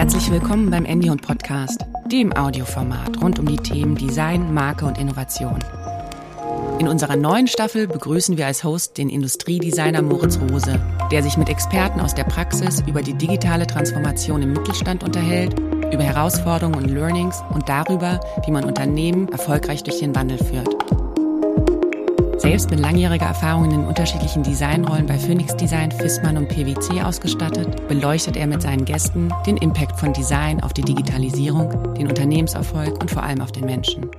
Herzlich willkommen beim und Podcast, dem Audioformat rund um die Themen Design, Marke und Innovation. In unserer neuen Staffel begrüßen wir als Host den Industriedesigner Moritz Rose, der sich mit Experten aus der Praxis über die digitale Transformation im Mittelstand unterhält, über Herausforderungen und Learnings und darüber, wie man Unternehmen erfolgreich durch den Wandel führt. Selbst mit langjähriger Erfahrung in den unterschiedlichen Designrollen bei Phoenix Design, Fissmann und PwC ausgestattet, beleuchtet er mit seinen Gästen den Impact von Design auf die Digitalisierung, den Unternehmenserfolg und vor allem auf den Menschen.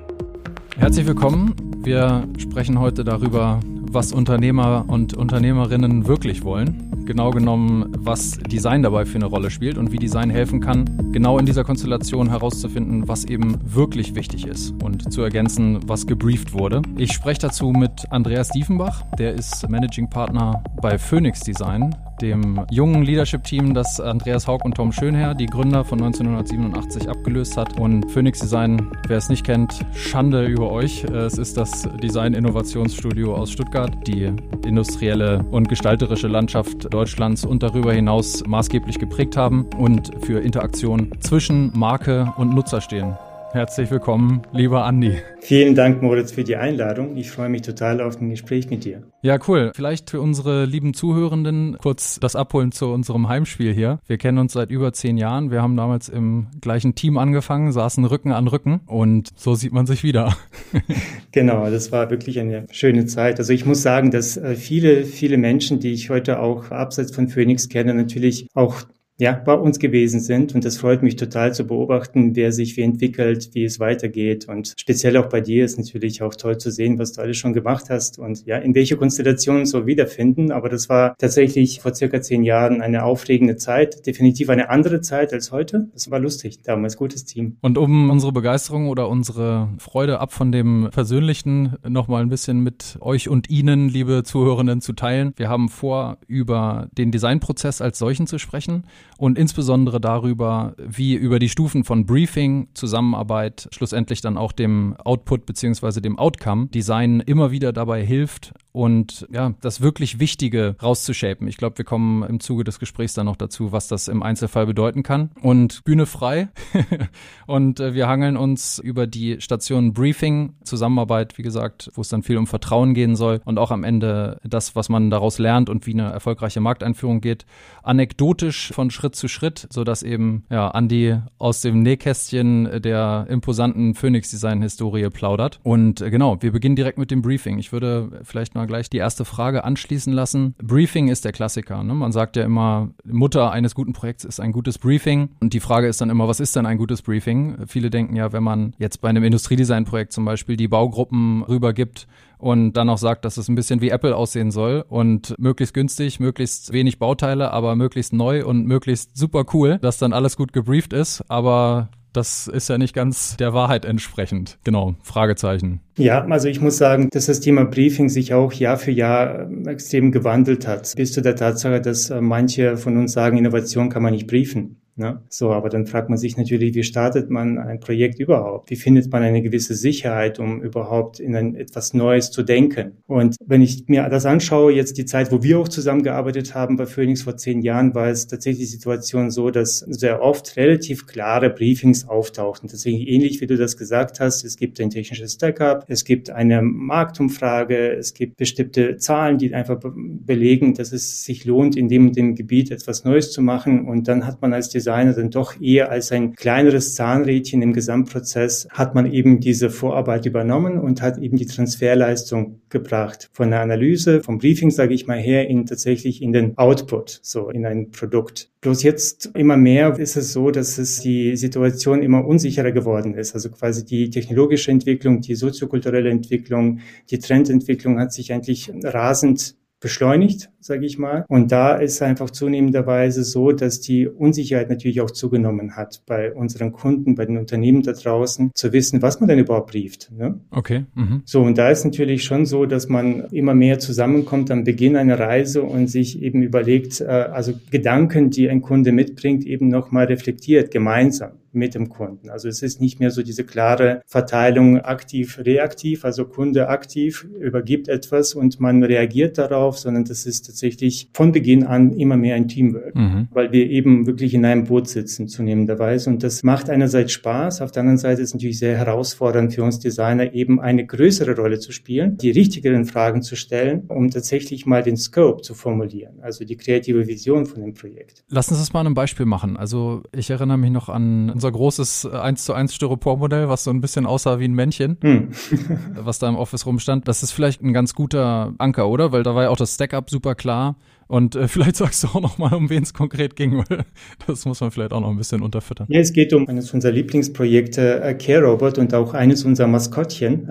Herzlich willkommen. Wir sprechen heute darüber, was Unternehmer und Unternehmerinnen wirklich wollen genau genommen, was Design dabei für eine Rolle spielt und wie Design helfen kann, genau in dieser Konstellation herauszufinden, was eben wirklich wichtig ist und zu ergänzen, was gebrieft wurde. Ich spreche dazu mit Andreas Diefenbach, der ist Managing Partner bei Phoenix Design, dem jungen Leadership-Team, das Andreas Haug und Tom Schönherr, die Gründer von 1987, abgelöst hat. Und Phoenix Design, wer es nicht kennt, Schande über euch. Es ist das Design-Innovationsstudio aus Stuttgart, die industrielle und gestalterische Landschaft Deutschlands und darüber hinaus maßgeblich geprägt haben und für Interaktion zwischen Marke und Nutzer stehen. Herzlich willkommen, lieber Andi. Vielen Dank, Moritz, für die Einladung. Ich freue mich total auf ein Gespräch mit dir. Ja, cool. Vielleicht für unsere lieben Zuhörenden kurz das Abholen zu unserem Heimspiel hier. Wir kennen uns seit über zehn Jahren. Wir haben damals im gleichen Team angefangen, saßen Rücken an Rücken und so sieht man sich wieder. genau, das war wirklich eine schöne Zeit. Also ich muss sagen, dass äh, viele, viele Menschen, die ich heute auch abseits von Phoenix kenne, natürlich auch ja, bei uns gewesen sind. Und das freut mich total zu beobachten, wer sich wie entwickelt, wie es weitergeht. Und speziell auch bei dir ist natürlich auch toll zu sehen, was du alles schon gemacht hast und ja, in welche Konstellationen so wiederfinden. Aber das war tatsächlich vor circa zehn Jahren eine aufregende Zeit. Definitiv eine andere Zeit als heute. Das war lustig. Damals gutes Team. Und um unsere Begeisterung oder unsere Freude ab von dem Persönlichen nochmal ein bisschen mit euch und Ihnen, liebe Zuhörenden, zu teilen. Wir haben vor, über den Designprozess als solchen zu sprechen und insbesondere darüber, wie über die Stufen von Briefing, Zusammenarbeit, schlussendlich dann auch dem Output beziehungsweise dem Outcome Design immer wieder dabei hilft und ja, das wirklich Wichtige rauszushapen. Ich glaube, wir kommen im Zuge des Gesprächs dann noch dazu, was das im Einzelfall bedeuten kann. Und Bühne frei. und äh, wir hangeln uns über die Station Briefing, Zusammenarbeit, wie gesagt, wo es dann viel um Vertrauen gehen soll und auch am Ende das, was man daraus lernt und wie eine erfolgreiche Markteinführung geht, anekdotisch von Schritt zu Schritt, sodass eben ja Andy aus dem Nähkästchen der imposanten Phoenix-Design-Historie plaudert. Und äh, genau, wir beginnen direkt mit dem Briefing. Ich würde vielleicht mal gleich die erste Frage anschließen lassen. Briefing ist der Klassiker. Ne? Man sagt ja immer, Mutter eines guten Projekts ist ein gutes Briefing. Und die Frage ist dann immer, was ist denn ein gutes Briefing? Viele denken ja, wenn man jetzt bei einem Industriedesign-Projekt zum Beispiel die Baugruppen rübergibt, und dann auch sagt, dass es ein bisschen wie Apple aussehen soll und möglichst günstig, möglichst wenig Bauteile, aber möglichst neu und möglichst super cool, dass dann alles gut gebrieft ist, aber das ist ja nicht ganz der Wahrheit entsprechend. Genau, Fragezeichen. Ja, also ich muss sagen, dass das Thema Briefing sich auch Jahr für Jahr ähm, extrem gewandelt hat. Bis zu der Tatsache, dass äh, manche von uns sagen, Innovation kann man nicht briefen. Ne? So, aber dann fragt man sich natürlich, wie startet man ein Projekt überhaupt? Wie findet man eine gewisse Sicherheit, um überhaupt in ein, etwas Neues zu denken? Und wenn ich mir das anschaue, jetzt die Zeit, wo wir auch zusammengearbeitet haben bei Phoenix vor zehn Jahren, war es tatsächlich die Situation so, dass sehr oft relativ klare Briefings auftauchten. Deswegen ähnlich wie du das gesagt hast, es gibt ein technisches Stack-up, es gibt eine Marktumfrage, es gibt bestimmte Zahlen, die einfach belegen, dass es sich lohnt, in dem, dem Gebiet etwas Neues zu machen. Und dann hat man als Designer dann doch eher als ein kleineres Zahnrädchen im Gesamtprozess hat man eben diese Vorarbeit übernommen und hat eben die Transferleistung gebracht von der Analyse, vom Briefing, sage ich mal, her in tatsächlich in den Output, so in ein Produkt. Bloß jetzt immer mehr ist es so, dass es die Situation immer unsicherer geworden ist. Also quasi die technologische Entwicklung, die soziokulturelle Entwicklung, die Trendentwicklung hat sich eigentlich rasend beschleunigt, sage ich mal. Und da ist einfach zunehmenderweise so, dass die Unsicherheit natürlich auch zugenommen hat bei unseren Kunden, bei den Unternehmen da draußen, zu wissen, was man denn überhaupt brieft. Ne? Okay. Mhm. So, und da ist natürlich schon so, dass man immer mehr zusammenkommt am Beginn einer Reise und sich eben überlegt, äh, also Gedanken, die ein Kunde mitbringt, eben nochmal reflektiert, gemeinsam. Mit dem Kunden. Also es ist nicht mehr so diese klare Verteilung aktiv-reaktiv, also Kunde aktiv übergibt etwas und man reagiert darauf, sondern das ist tatsächlich von Beginn an immer mehr ein Teamwork, mhm. weil wir eben wirklich in einem Boot sitzen zunehmenderweise und das macht einerseits Spaß, auf der anderen Seite ist es natürlich sehr herausfordernd für uns Designer eben eine größere Rolle zu spielen, die richtigeren Fragen zu stellen, um tatsächlich mal den Scope zu formulieren, also die kreative Vision von dem Projekt. Lassen Sie uns mal ein Beispiel machen. Also ich erinnere mich noch an unser großes 1 zu 1 Styropormodell, was so ein bisschen aussah wie ein Männchen, hm. was da im Office rumstand. Das ist vielleicht ein ganz guter Anker, oder? Weil da war ja auch das Stack-up super klar. Und äh, vielleicht sagst du auch noch mal, um wen es konkret ging, weil das muss man vielleicht auch noch ein bisschen unterfüttern. Ja, es geht um eines unserer Lieblingsprojekte, äh, Care Robot und auch eines unserer Maskottchen.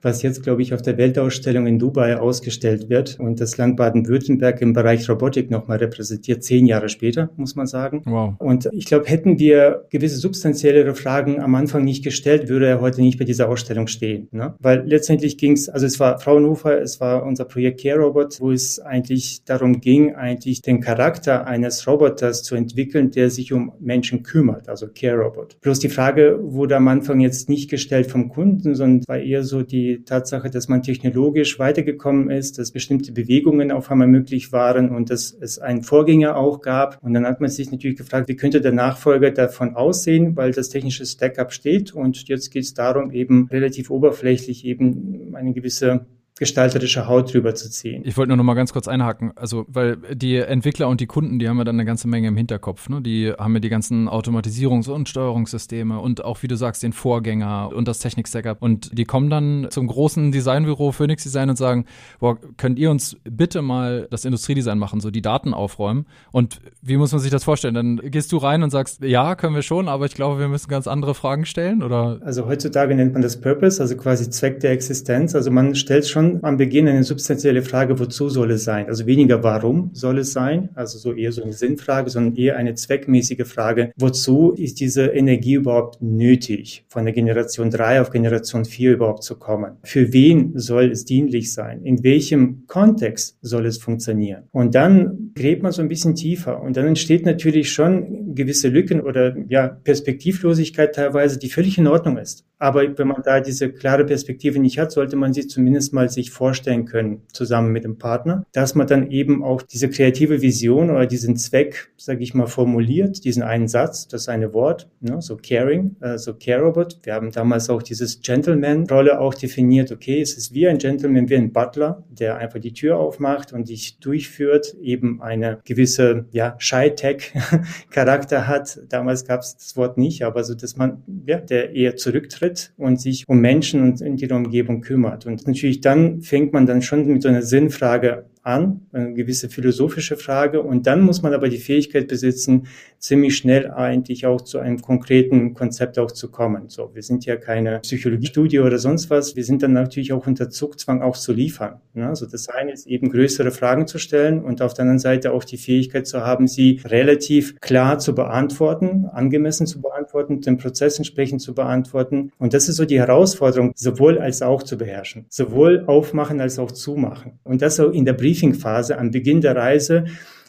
Was jetzt, glaube ich, auf der Weltausstellung in Dubai ausgestellt wird und das Land Baden-Württemberg im Bereich Robotik nochmal repräsentiert, zehn Jahre später, muss man sagen. Wow. Und ich glaube, hätten wir gewisse substanziellere Fragen am Anfang nicht gestellt, würde er heute nicht bei dieser Ausstellung stehen. Ne? Weil letztendlich ging es, also es war Fraunhofer, es war unser Projekt Care Robot, wo es eigentlich darum ging, eigentlich den Charakter eines Roboters zu entwickeln, der sich um Menschen kümmert, also Care Robot. Bloß die Frage wurde am Anfang jetzt nicht gestellt vom Kunden, sondern war eher so die die Tatsache, dass man technologisch weitergekommen ist, dass bestimmte Bewegungen auf einmal möglich waren und dass es einen Vorgänger auch gab. Und dann hat man sich natürlich gefragt, wie könnte der Nachfolger davon aussehen, weil das technische Stack-up steht. Und jetzt geht es darum, eben relativ oberflächlich eben eine gewisse gestalterische Haut drüber zu ziehen. Ich wollte nur noch mal ganz kurz einhaken, also weil die Entwickler und die Kunden, die haben ja dann eine ganze Menge im Hinterkopf, ne? Die haben ja die ganzen Automatisierungs- und Steuerungssysteme und auch wie du sagst den Vorgänger und das Technik-Stackup und die kommen dann zum großen Designbüro Phoenix Design und sagen, boah, könnt ihr uns bitte mal das Industriedesign machen, so die Daten aufräumen und wie muss man sich das vorstellen? Dann gehst du rein und sagst, ja, können wir schon, aber ich glaube, wir müssen ganz andere Fragen stellen oder? Also heutzutage nennt man das Purpose, also quasi Zweck der Existenz, also man stellt schon am Beginn eine substanzielle Frage, wozu soll es sein? Also weniger warum soll es sein, also so eher so eine Sinnfrage, sondern eher eine zweckmäßige Frage, wozu ist diese Energie überhaupt nötig, von der Generation 3 auf Generation 4 überhaupt zu kommen? Für wen soll es dienlich sein? In welchem Kontext soll es funktionieren? Und dann gräbt man so ein bisschen tiefer und dann entsteht natürlich schon gewisse Lücken oder ja, Perspektivlosigkeit teilweise, die völlig in Ordnung ist. Aber wenn man da diese klare Perspektive nicht hat, sollte man sie zumindest mal sich vorstellen können, zusammen mit dem Partner, dass man dann eben auch diese kreative Vision oder diesen Zweck, sage ich mal, formuliert, diesen einen Satz, das eine Wort, ne, so Caring, äh, so Care Robot. Wir haben damals auch dieses Gentleman-Rolle auch definiert. Okay, es ist wie ein Gentleman, wie ein Butler, der einfach die Tür aufmacht und dich durchführt, eben eine gewisse, ja, Shy-Tech-Charakter hat. Damals gab es das Wort nicht, aber so, dass man, ja, der eher zurücktritt tritt und sich um Menschen und in ihrer Umgebung kümmert. Und natürlich dann fängt man dann schon mit so einer Sinnfrage an, eine gewisse philosophische Frage. Und dann muss man aber die Fähigkeit besitzen, ziemlich schnell eigentlich auch zu einem konkreten Konzept auch zu kommen. So, wir sind ja keine Psychologiestudie oder sonst was. Wir sind dann natürlich auch unter Zugzwang auch zu liefern. Ne? Also das eine ist eben größere Fragen zu stellen und auf der anderen Seite auch die Fähigkeit zu haben, sie relativ klar zu beantworten, angemessen zu beantworten, den Prozess entsprechend zu beantworten. Und das ist so die Herausforderung, sowohl als auch zu beherrschen. Sowohl aufmachen als auch zumachen. Und das auch in der Brief Briefingphase am Beginn der Reise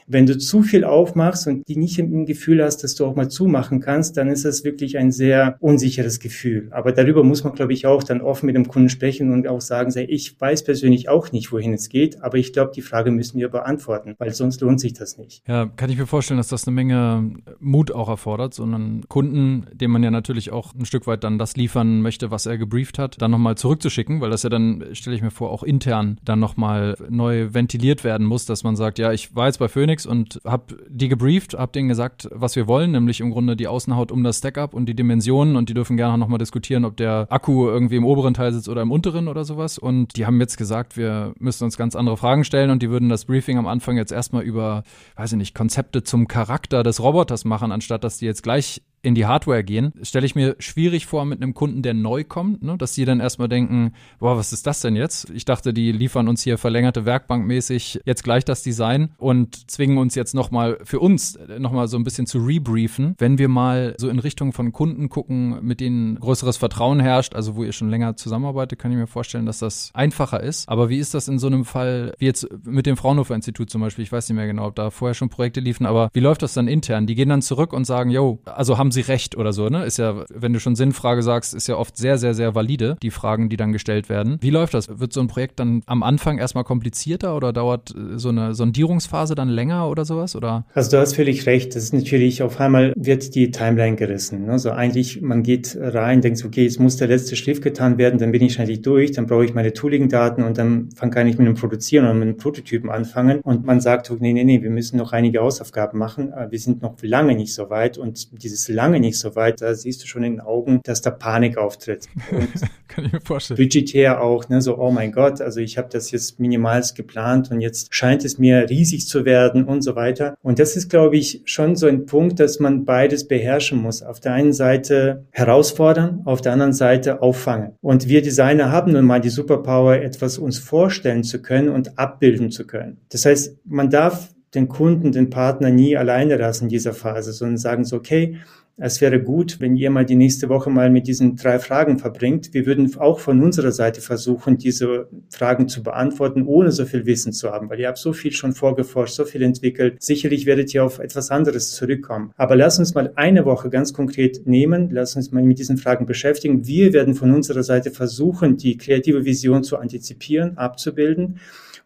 wenn du zu viel aufmachst und die nicht im Gefühl hast, dass du auch mal zumachen kannst, dann ist das wirklich ein sehr unsicheres Gefühl. Aber darüber muss man, glaube ich, auch dann offen mit dem Kunden sprechen und auch sagen, ich weiß persönlich auch nicht, wohin es geht, aber ich glaube, die Frage müssen wir beantworten, weil sonst lohnt sich das nicht. Ja, kann ich mir vorstellen, dass das eine Menge Mut auch erfordert, so einen Kunden, dem man ja natürlich auch ein Stück weit dann das liefern möchte, was er gebrieft hat, dann nochmal zurückzuschicken, weil das ja dann, stelle ich mir vor, auch intern dann nochmal neu ventiliert werden muss, dass man sagt, ja, ich war jetzt bei Phoenix, Phoenix und habe die gebrieft, habe denen gesagt, was wir wollen, nämlich im Grunde die Außenhaut um das Stackup und die Dimensionen und die dürfen gerne nochmal diskutieren, ob der Akku irgendwie im oberen Teil sitzt oder im unteren oder sowas. Und die haben jetzt gesagt, wir müssen uns ganz andere Fragen stellen und die würden das Briefing am Anfang jetzt erstmal über, weiß ich nicht, Konzepte zum Charakter des Roboters machen, anstatt dass die jetzt gleich in die Hardware gehen, stelle ich mir schwierig vor mit einem Kunden, der neu kommt, ne? dass sie dann erstmal denken, boah, was ist das denn jetzt? Ich dachte, die liefern uns hier verlängerte Werkbank mäßig jetzt gleich das Design und zwingen uns jetzt nochmal für uns nochmal so ein bisschen zu rebriefen. Wenn wir mal so in Richtung von Kunden gucken, mit denen größeres Vertrauen herrscht, also wo ihr schon länger zusammenarbeitet, kann ich mir vorstellen, dass das einfacher ist. Aber wie ist das in so einem Fall, wie jetzt mit dem Fraunhofer Institut zum Beispiel? Ich weiß nicht mehr genau, ob da vorher schon Projekte liefen, aber wie läuft das dann intern? Die gehen dann zurück und sagen, yo, also haben haben Sie recht oder so, ne? Ist ja, wenn du schon Sinnfrage sagst, ist ja oft sehr, sehr, sehr valide, die Fragen, die dann gestellt werden. Wie läuft das? Wird so ein Projekt dann am Anfang erstmal komplizierter oder dauert äh, so eine Sondierungsphase dann länger oder sowas? Oder? Also du hast völlig recht. Das ist natürlich auf einmal wird die Timeline gerissen. Also eigentlich, man geht rein, denkt, okay, jetzt muss der letzte Schrift getan werden, dann bin ich eigentlich durch, dann brauche ich meine Tooling-Daten und dann kann ich mit dem Produzieren oder mit dem Prototypen anfangen. Und man sagt, nee, nee, nee, wir müssen noch einige Hausaufgaben machen. Wir sind noch lange nicht so weit. Und dieses lange nicht so weit, da siehst du schon in den Augen, dass da Panik auftritt. kann ich mir vorstellen. Budgetär auch, ne, so, oh mein Gott, also ich habe das jetzt minimalst geplant und jetzt scheint es mir riesig zu werden und so weiter. Und das ist, glaube ich, schon so ein Punkt, dass man beides beherrschen muss. Auf der einen Seite herausfordern, auf der anderen Seite auffangen. Und wir Designer haben nun mal die Superpower, etwas uns vorstellen zu können und abbilden zu können. Das heißt, man darf den Kunden, den Partner nie alleine lassen in dieser Phase, sondern sagen so, okay, es wäre gut, wenn ihr mal die nächste Woche mal mit diesen drei Fragen verbringt. Wir würden auch von unserer Seite versuchen, diese Fragen zu beantworten, ohne so viel Wissen zu haben, weil ihr habt so viel schon vorgeforscht, so viel entwickelt. Sicherlich werdet ihr auf etwas anderes zurückkommen. Aber lasst uns mal eine Woche ganz konkret nehmen. Lasst uns mal mit diesen Fragen beschäftigen. Wir werden von unserer Seite versuchen, die kreative Vision zu antizipieren, abzubilden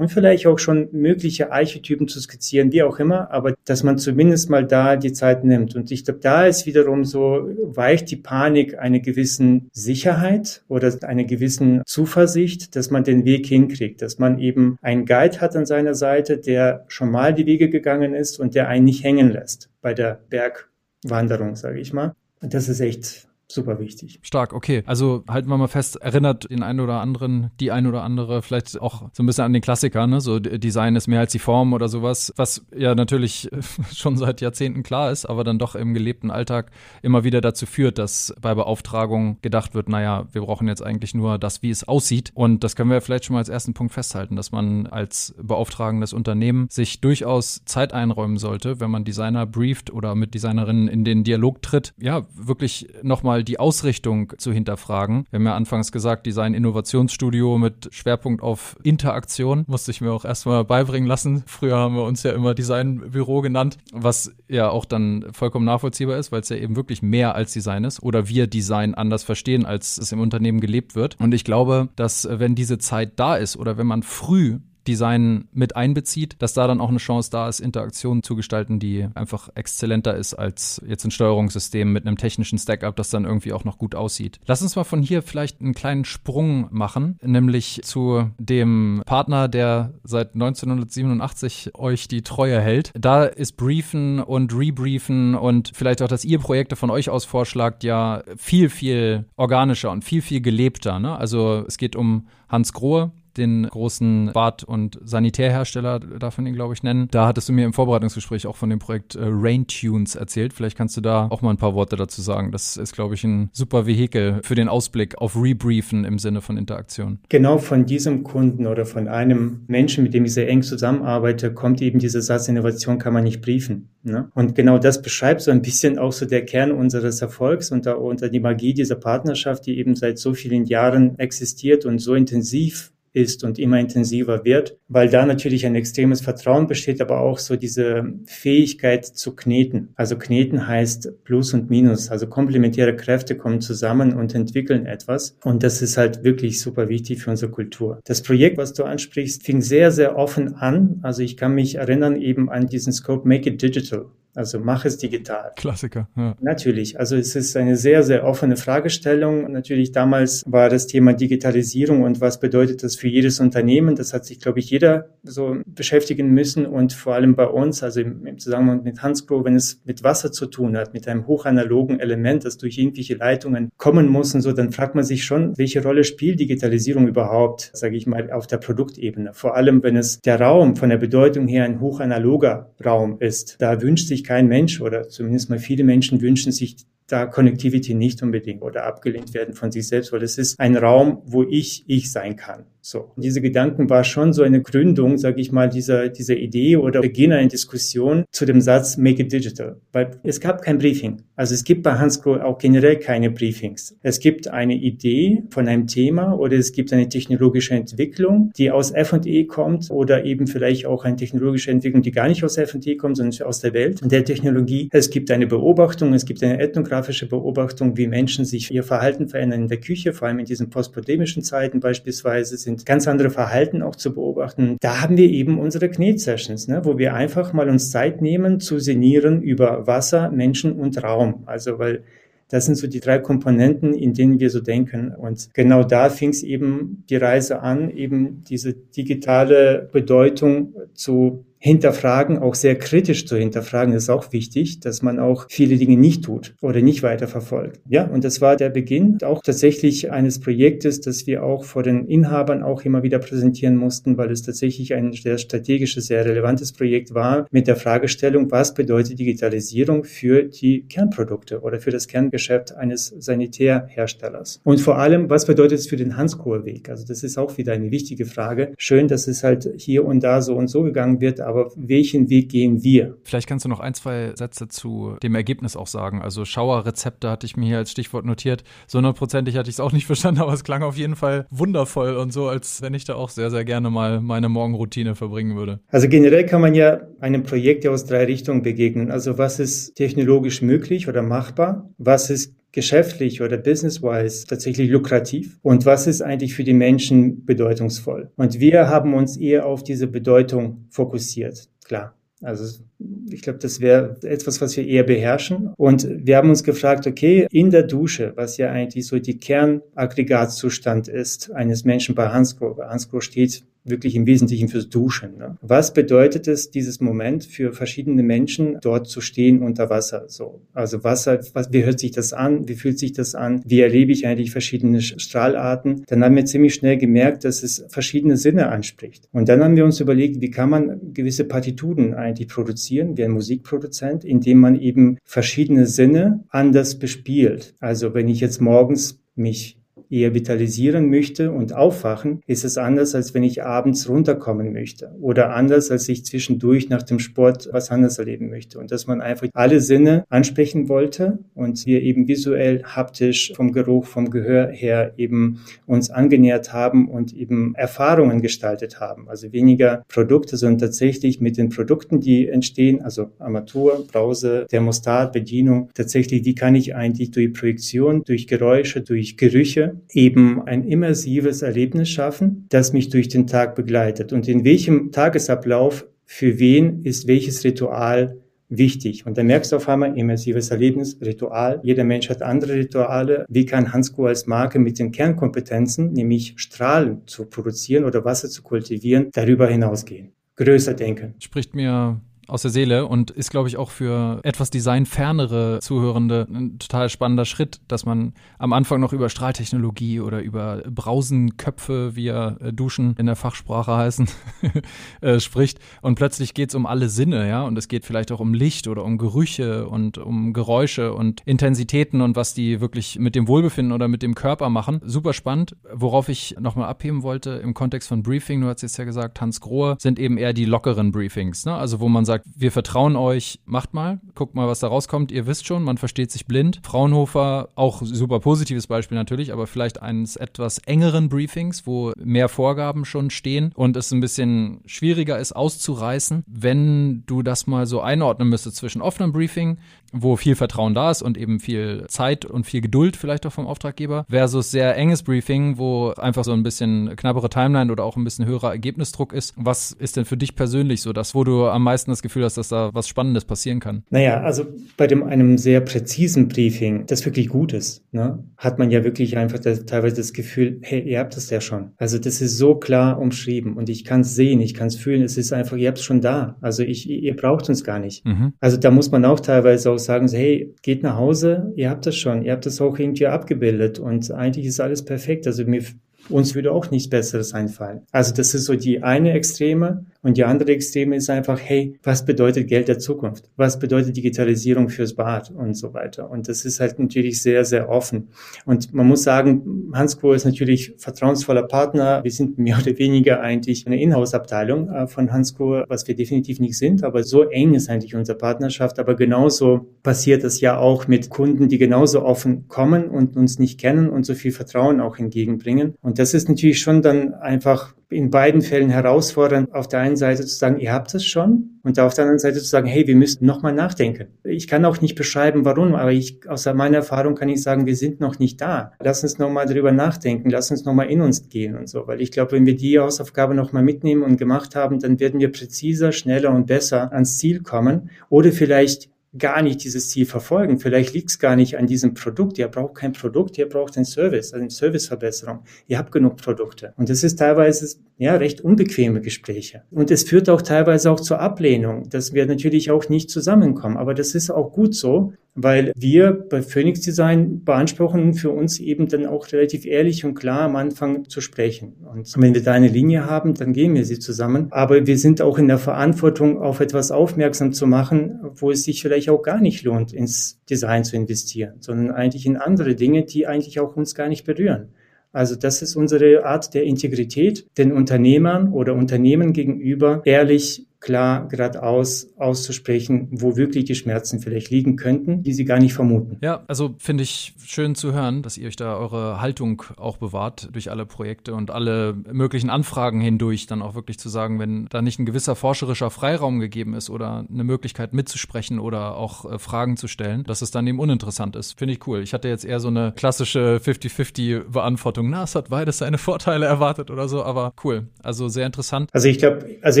und vielleicht auch schon mögliche Archetypen zu skizzieren, wie auch immer, aber dass man zumindest mal da die Zeit nimmt. Und ich glaube, da ist wiederum so, weicht die Panik eine gewissen Sicherheit oder eine gewissen Zuversicht, dass man den Weg hinkriegt, dass man eben einen Guide hat an seiner Seite, der schon mal die Wege gegangen ist und der einen nicht hängen lässt bei der Bergwanderung, sage ich mal. Und das ist echt super wichtig. Stark, okay. Also halten wir mal fest, erinnert den einen oder anderen, die ein oder andere vielleicht auch so ein bisschen an den Klassiker, ne? So Design ist mehr als die Form oder sowas, was ja natürlich schon seit Jahrzehnten klar ist, aber dann doch im gelebten Alltag immer wieder dazu führt, dass bei Beauftragung gedacht wird, naja, wir brauchen jetzt eigentlich nur das, wie es aussieht. Und das können wir vielleicht schon mal als ersten Punkt festhalten, dass man als beauftragendes Unternehmen sich durchaus Zeit einräumen sollte, wenn man Designer brieft oder mit Designerinnen in den Dialog tritt, ja, wirklich nochmal mal die Ausrichtung zu hinterfragen. Wir haben ja anfangs gesagt, Design Innovationsstudio mit Schwerpunkt auf Interaktion. Musste ich mir auch erstmal beibringen lassen. Früher haben wir uns ja immer Designbüro genannt, was ja auch dann vollkommen nachvollziehbar ist, weil es ja eben wirklich mehr als Design ist oder wir Design anders verstehen, als es im Unternehmen gelebt wird. Und ich glaube, dass wenn diese Zeit da ist oder wenn man früh Design mit einbezieht, dass da dann auch eine Chance da ist, Interaktionen zu gestalten, die einfach exzellenter ist als jetzt ein Steuerungssystem mit einem technischen Stack-up, das dann irgendwie auch noch gut aussieht. Lass uns mal von hier vielleicht einen kleinen Sprung machen, nämlich zu dem Partner, der seit 1987 euch die Treue hält. Da ist Briefen und Rebriefen und vielleicht auch, dass ihr Projekte von euch aus vorschlagt, ja viel, viel organischer und viel, viel gelebter. Ne? Also es geht um Hans Grohe, den großen Bad- und Sanitärhersteller, darf man ihn, glaube ich, nennen. Da hattest du mir im Vorbereitungsgespräch auch von dem Projekt äh, Rain Tunes erzählt. Vielleicht kannst du da auch mal ein paar Worte dazu sagen. Das ist, glaube ich, ein super Vehikel für den Ausblick auf Rebriefen im Sinne von Interaktion. Genau von diesem Kunden oder von einem Menschen, mit dem ich sehr eng zusammenarbeite, kommt eben dieser Satz, Innovation kann man nicht briefen. Ne? Und genau das beschreibt so ein bisschen auch so der Kern unseres Erfolgs und unter die Magie dieser Partnerschaft, die eben seit so vielen Jahren existiert und so intensiv ist und immer intensiver wird, weil da natürlich ein extremes Vertrauen besteht, aber auch so diese Fähigkeit zu kneten. Also kneten heißt Plus und Minus, also komplementäre Kräfte kommen zusammen und entwickeln etwas und das ist halt wirklich super wichtig für unsere Kultur. Das Projekt, was du ansprichst, fing sehr, sehr offen an. Also ich kann mich erinnern eben an diesen Scope Make It Digital. Also mach es digital. Klassiker. Ja. Natürlich. Also es ist eine sehr, sehr offene Fragestellung. Natürlich damals war das Thema Digitalisierung und was bedeutet das für jedes Unternehmen. Das hat sich, glaube ich, jeder so beschäftigen müssen und vor allem bei uns, also im, Zusammenhang mit Hansgrohe, wenn es mit Wasser zu tun hat, mit einem hochanalogen Element, das durch irgendwelche Leitungen kommen muss und so, dann fragt man sich schon, welche Rolle spielt Digitalisierung überhaupt, sage ich mal, auf der Produktebene. Vor allem, wenn es der Raum von der Bedeutung her ein hochanaloger Raum ist. Da wünscht sich kein Mensch oder zumindest mal viele Menschen wünschen sich da Connectivity nicht unbedingt oder abgelehnt werden von sich selbst, weil es ist ein Raum, wo ich ich sein kann. So, diese Gedanken war schon so eine Gründung, sage ich mal, dieser dieser Idee oder Beginn einer Diskussion zu dem Satz Make it digital, weil es gab kein Briefing. Also es gibt bei Hans Grohe auch generell keine Briefings. Es gibt eine Idee von einem Thema oder es gibt eine technologische Entwicklung, die aus F&E kommt oder eben vielleicht auch eine technologische Entwicklung, die gar nicht aus F&E kommt, sondern aus der Welt der Technologie. Es gibt eine Beobachtung, es gibt eine ethnografische Beobachtung, wie Menschen sich ihr Verhalten verändern in der Küche, vor allem in diesen postpandemischen Zeiten beispielsweise sind ganz andere Verhalten auch zu beobachten. Da haben wir eben unsere Knet-Sessions, ne, wo wir einfach mal uns Zeit nehmen zu sinnieren über Wasser, Menschen und Raum. Also weil das sind so die drei Komponenten, in denen wir so denken. Und genau da fing es eben die Reise an, eben diese digitale Bedeutung zu hinterfragen, auch sehr kritisch zu hinterfragen, ist auch wichtig, dass man auch viele Dinge nicht tut oder nicht weiterverfolgt. Ja, und das war der Beginn auch tatsächlich eines Projektes, das wir auch vor den Inhabern auch immer wieder präsentieren mussten, weil es tatsächlich ein sehr strategisches, sehr relevantes Projekt war mit der Fragestellung, was bedeutet Digitalisierung für die Kernprodukte oder für das Kerngeschäft eines Sanitärherstellers? Und vor allem, was bedeutet es für den Hanskohlweg? Also das ist auch wieder eine wichtige Frage. Schön, dass es halt hier und da so und so gegangen wird, aber welchen Weg gehen wir? Vielleicht kannst du noch ein, zwei Sätze zu dem Ergebnis auch sagen. Also Schauerrezepte hatte ich mir hier als Stichwort notiert. So hundertprozentig hatte ich es auch nicht verstanden, aber es klang auf jeden Fall wundervoll und so, als wenn ich da auch sehr, sehr gerne mal meine Morgenroutine verbringen würde. Also generell kann man ja einem Projekt ja aus drei Richtungen begegnen. Also was ist technologisch möglich oder machbar? Was ist geschäftlich oder business-wise tatsächlich lukrativ und was ist eigentlich für die Menschen bedeutungsvoll. Und wir haben uns eher auf diese Bedeutung fokussiert. Klar. Also ich glaube, das wäre etwas, was wir eher beherrschen. Und wir haben uns gefragt, okay, in der Dusche, was ja eigentlich so die Kernaggregatzustand ist eines Menschen bei Hansgrohe. Hansgrohe steht wirklich im Wesentlichen fürs Duschen. Ne? Was bedeutet es, dieses Moment für verschiedene Menschen dort zu stehen unter Wasser? So, also Wasser, was, wie hört sich das an? Wie fühlt sich das an? Wie erlebe ich eigentlich verschiedene Strahlarten? Dann haben wir ziemlich schnell gemerkt, dass es verschiedene Sinne anspricht. Und dann haben wir uns überlegt, wie kann man gewisse Partituren eigentlich produzieren, wie ein Musikproduzent, indem man eben verschiedene Sinne anders bespielt. Also wenn ich jetzt morgens mich eher vitalisieren möchte und aufwachen, ist es anders, als wenn ich abends runterkommen möchte oder anders, als ich zwischendurch nach dem Sport was anderes erleben möchte und dass man einfach alle Sinne ansprechen wollte und wir eben visuell, haptisch, vom Geruch, vom Gehör her eben uns angenähert haben und eben Erfahrungen gestaltet haben. Also weniger Produkte, sondern tatsächlich mit den Produkten, die entstehen, also Armatur, Brause, Thermostat, Bedienung, tatsächlich, wie kann ich eigentlich durch Projektion, durch Geräusche, durch Gerüche eben ein immersives Erlebnis schaffen, das mich durch den Tag begleitet. Und in welchem Tagesablauf für wen ist welches Ritual wichtig. Und da merkst du auf einmal immersives Erlebnis, Ritual. Jeder Mensch hat andere Rituale. Wie kann Hansco als Marke mit den Kernkompetenzen, nämlich Strahlen zu produzieren oder Wasser zu kultivieren, darüber hinausgehen? Größer denken. Spricht mir aus der Seele und ist, glaube ich, auch für etwas designfernere Zuhörende ein total spannender Schritt, dass man am Anfang noch über Strahltechnologie oder über Brausenköpfe, wie ja äh, Duschen in der Fachsprache heißen, äh, spricht. Und plötzlich geht es um alle Sinne, ja, und es geht vielleicht auch um Licht oder um Gerüche und um Geräusche und Intensitäten und was die wirklich mit dem Wohlbefinden oder mit dem Körper machen. Super spannend. Worauf ich nochmal abheben wollte im Kontext von Briefing, du hast jetzt ja gesagt, Hans Grohe, sind eben eher die lockeren Briefings, ne? Also wo man sagt, sagt, wir vertrauen euch, macht mal, guckt mal, was da rauskommt. Ihr wisst schon, man versteht sich blind. Fraunhofer, auch super positives Beispiel natürlich, aber vielleicht eines etwas engeren Briefings, wo mehr Vorgaben schon stehen und es ein bisschen schwieriger ist auszureißen, wenn du das mal so einordnen müsstest zwischen offenem Briefing, wo viel Vertrauen da ist und eben viel Zeit und viel Geduld vielleicht auch vom Auftraggeber, versus sehr enges Briefing, wo einfach so ein bisschen knappere Timeline oder auch ein bisschen höherer Ergebnisdruck ist. Was ist denn für dich persönlich so das, wo du am meisten das Gefühl hast, dass da was Spannendes passieren kann? Naja, also bei dem einem sehr präzisen Briefing, das wirklich gut ist, ne, hat man ja wirklich einfach das, teilweise das Gefühl, hey, ihr habt es ja schon. Also das ist so klar umschrieben und ich kann es sehen, ich kann es fühlen, es ist einfach, ihr habt es schon da. Also ich, ihr braucht uns gar nicht. Mhm. Also da muss man auch teilweise auch sagen sie, hey, geht nach Hause, ihr habt das schon, ihr habt das auch irgendwie abgebildet und eigentlich ist alles perfekt. Also mir Uns würde auch nichts Besseres einfallen. Also das ist so die eine Extreme. Und die andere Extreme ist einfach, hey, was bedeutet Geld der Zukunft? Was bedeutet Digitalisierung fürs Bad und so weiter? Und das ist halt natürlich sehr, sehr offen. Und man muss sagen, Hansco ist natürlich vertrauensvoller Partner. Wir sind mehr oder weniger eigentlich eine Inhouse-Abteilung äh, von Hansco, was wir definitiv nicht sind. Aber so eng ist eigentlich unsere Partnerschaft. Aber genauso passiert das ja auch mit Kunden, die genauso offen kommen und uns nicht kennen und so viel Vertrauen auch entgegenbringen. Und das ist natürlich schon dann einfach in beiden Fällen herausfordernd, auf der einen Seite zu sagen, ihr habt es schon und auf der anderen Seite zu sagen, hey, wir müssen nochmal nachdenken. Ich kann auch nicht beschreiben, warum, aber ich, aus meiner Erfahrung kann ich sagen, wir sind noch nicht da. Lass uns nochmal darüber nachdenken, lass uns nochmal in uns gehen und so, weil ich glaube, wenn wir die Hausaufgabe nochmal mitnehmen und gemacht haben, dann werden wir präziser, schneller und besser ans Ziel kommen oder vielleicht gar nicht dieses Ziel verfolgen. Vielleicht liegt es gar nicht an diesem Produkt. Ihr braucht kein Produkt, ihr braucht einen Service, also eine Serviceverbesserung. Ihr habt genug Produkte. Und das ist teilweise ja recht unbequeme Gespräche. Und es führt auch teilweise auch zur Ablehnung, dass wir natürlich auch nicht zusammenkommen. Aber das ist auch gut so, weil wir bei Phoenix Design beanspruchen für uns eben dann auch relativ ehrlich und klar am Anfang zu sprechen. Und wenn wir da eine Linie haben, dann gehen wir sie zusammen. Aber wir sind auch in der Verantwortung, auf etwas aufmerksam zu machen, wo es sich vielleicht auch gar nicht lohnt, ins Design zu investieren, sondern eigentlich in andere Dinge, die eigentlich auch uns gar nicht berühren. Also das ist unsere Art der Integrität, den Unternehmern oder Unternehmen gegenüber ehrlich klar geradeaus auszusprechen, wo wirklich die Schmerzen vielleicht liegen könnten, die sie gar nicht vermuten. Ja, also finde ich schön zu hören, dass ihr euch da eure Haltung auch bewahrt durch alle Projekte und alle möglichen Anfragen hindurch, dann auch wirklich zu sagen, wenn da nicht ein gewisser forscherischer Freiraum gegeben ist oder eine Möglichkeit mitzusprechen oder auch äh, Fragen zu stellen, dass es dann eben uninteressant ist. Finde ich cool. Ich hatte jetzt eher so eine klassische 50-50 Beantwortung. Na, es hat beides seine Vorteile erwartet oder so, aber cool. Also sehr interessant. Also ich glaube, also